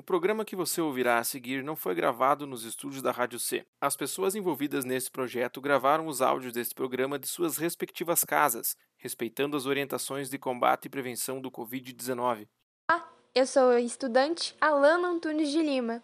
O programa que você ouvirá a seguir não foi gravado nos estúdios da Rádio C. As pessoas envolvidas nesse projeto gravaram os áudios deste programa de suas respectivas casas, respeitando as orientações de combate e prevenção do Covid-19. Ah, eu sou a estudante Alana Antunes de Lima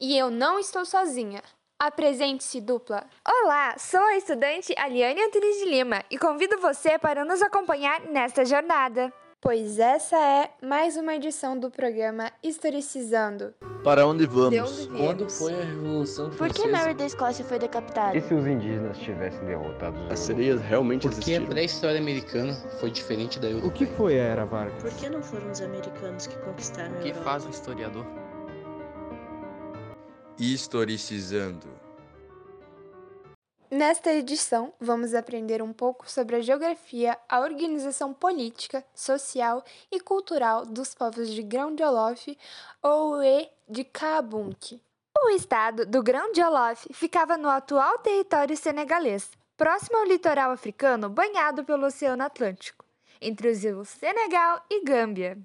e eu não estou sozinha. Apresente-se, dupla. Olá, sou a estudante Aliane Antunes de Lima e convido você para nos acompanhar nesta jornada pois essa é mais uma edição do programa Historicizando. Para onde vamos? Onde Quando foi a Revolução Francesa? Por que Mary da Escócia foi decapitada? E se os indígenas tivessem derrotado os As sereias realmente Por existiram? Porque a pré-história americana foi diferente da europeia. O que foi a Era Vargas? Por que não foram os americanos que conquistaram a O que faz um historiador? Historicizando. Nesta edição, vamos aprender um pouco sobre a geografia, a organização política, social e cultural dos povos de Grão-de-Olof ou e de Kaabunk. O estado do Grão-de-Olof ficava no atual território senegalês, próximo ao litoral africano banhado pelo Oceano Atlântico, entre os rios Senegal e Gâmbia.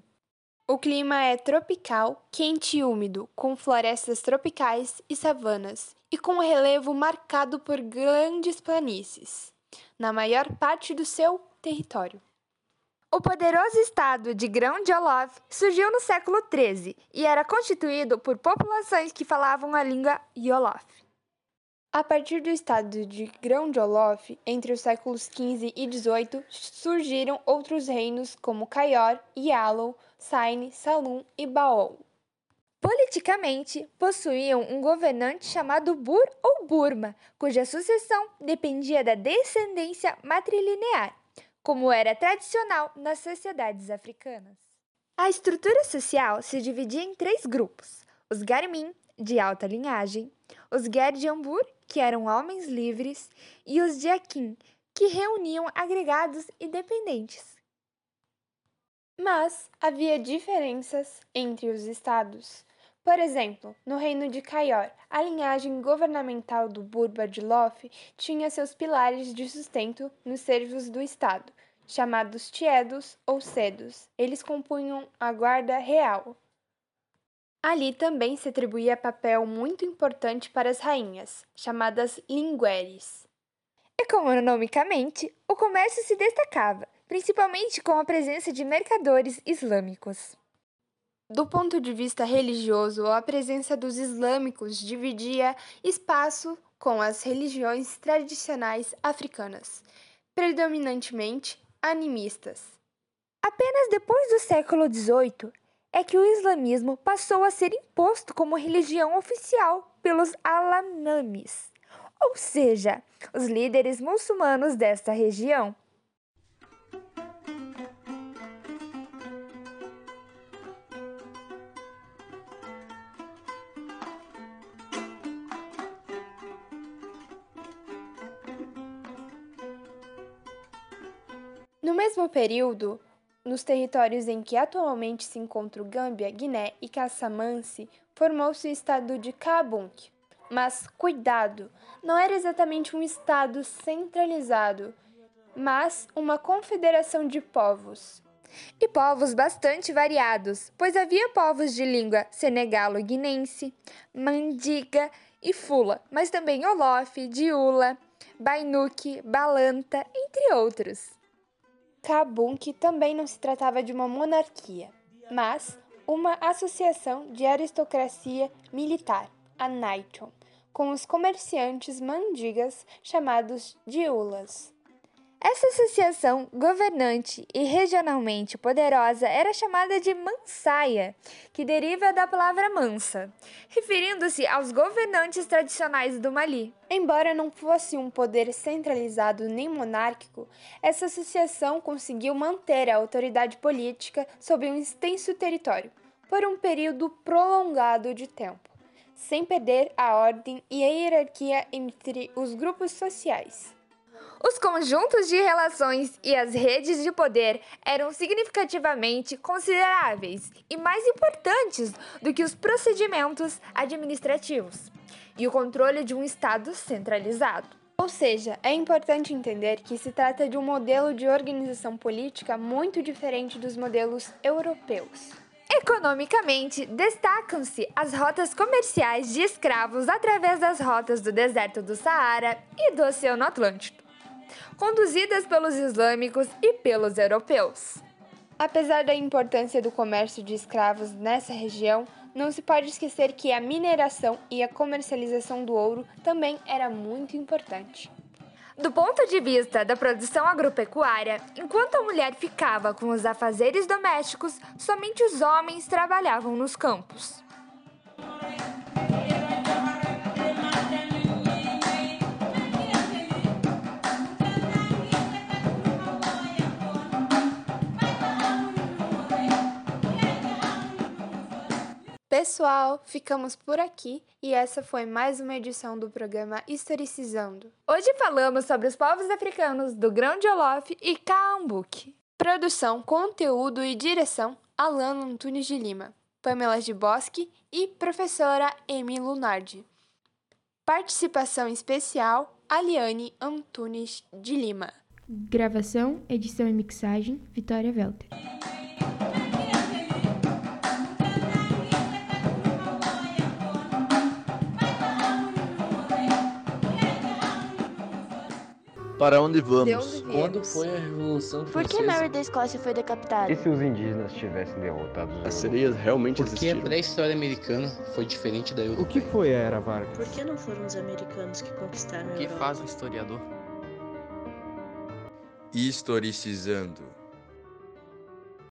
O clima é tropical, quente e úmido, com florestas tropicais e savanas, e com um relevo marcado por grandes planícies, na maior parte do seu território. O poderoso estado de Grão-de-Olof surgiu no século XIII e era constituído por populações que falavam a língua Yolof. A partir do estado de Grão-de-Olof, entre os séculos XV e XVIII, surgiram outros reinos como Caior, Yalo, Saine, Salum e Baol. Politicamente, possuíam um governante chamado Bur ou Burma, cuja sucessão dependia da descendência matrilinear, como era tradicional nas sociedades africanas. A estrutura social se dividia em três grupos: os Garmin, de alta linhagem, os Gerdiambur, que eram homens livres, e os Diaquim, que reuniam agregados e dependentes. Mas havia diferenças entre os estados. Por exemplo, no reino de Caior, a linhagem governamental do Burba de Lof tinha seus pilares de sustento nos servos do Estado, chamados tiedos ou cedos. Eles compunham a guarda real. Ali também se atribuía papel muito importante para as rainhas, chamadas lingueres. Economicamente, o comércio se destacava, principalmente com a presença de mercadores islâmicos. Do ponto de vista religioso, a presença dos islâmicos dividia espaço com as religiões tradicionais africanas, predominantemente animistas. Apenas depois do século XVIII é que o islamismo passou a ser imposto como religião oficial pelos Alanamis, ou seja, os líderes muçulmanos desta região. No mesmo período, nos territórios em que atualmente se encontram Gâmbia, Guiné e Casamance, formou-se o estado de Kaabunk. Mas cuidado, não era exatamente um estado centralizado, mas uma confederação de povos. E povos bastante variados, pois havia povos de língua senegalo-guinense, mandiga e fula, mas também olof, diula, bainuque, balanta, entre outros. Kabunk também não se tratava de uma monarquia, mas uma associação de aristocracia militar, a Naiton, com os comerciantes mandigas chamados diulas. Essa associação governante e regionalmente poderosa era chamada de Mansaia, que deriva da palavra mansa, referindo-se aos governantes tradicionais do Mali. Embora não fosse um poder centralizado nem monárquico, essa associação conseguiu manter a autoridade política sobre um extenso território por um período prolongado de tempo, sem perder a ordem e a hierarquia entre os grupos sociais. Os conjuntos de relações e as redes de poder eram significativamente consideráveis e mais importantes do que os procedimentos administrativos e o controle de um Estado centralizado. Ou seja, é importante entender que se trata de um modelo de organização política muito diferente dos modelos europeus. Economicamente, destacam-se as rotas comerciais de escravos através das rotas do deserto do Saara e do Oceano Atlântico, conduzidas pelos islâmicos e pelos europeus. Apesar da importância do comércio de escravos nessa região, não se pode esquecer que a mineração e a comercialização do ouro também era muito importante. Do ponto de vista da produção agropecuária, enquanto a mulher ficava com os afazeres domésticos, somente os homens trabalhavam nos campos. Pessoal, ficamos por aqui e essa foi mais uma edição do programa Historicizando. Hoje falamos sobre os povos africanos do Grão de Olof e Caambuque. Produção, conteúdo e direção: Alana Antunes de Lima, Pamela de Bosque e professora Emi Lunardi. Participação especial: Aliane Antunes de Lima. Gravação, edição e mixagem: Vitória Welter. Para onde vamos? Quando foi a Revolução Por que Francesa? Mary da Escócia foi decapitada? E se os indígenas tivessem derrotado os As sereias realmente Porque a existiram? pré-história americana foi diferente da O europeia. que foi a Era Vargas? Por que não foram os americanos que conquistaram a O que Europa? faz um historiador? Historicizando.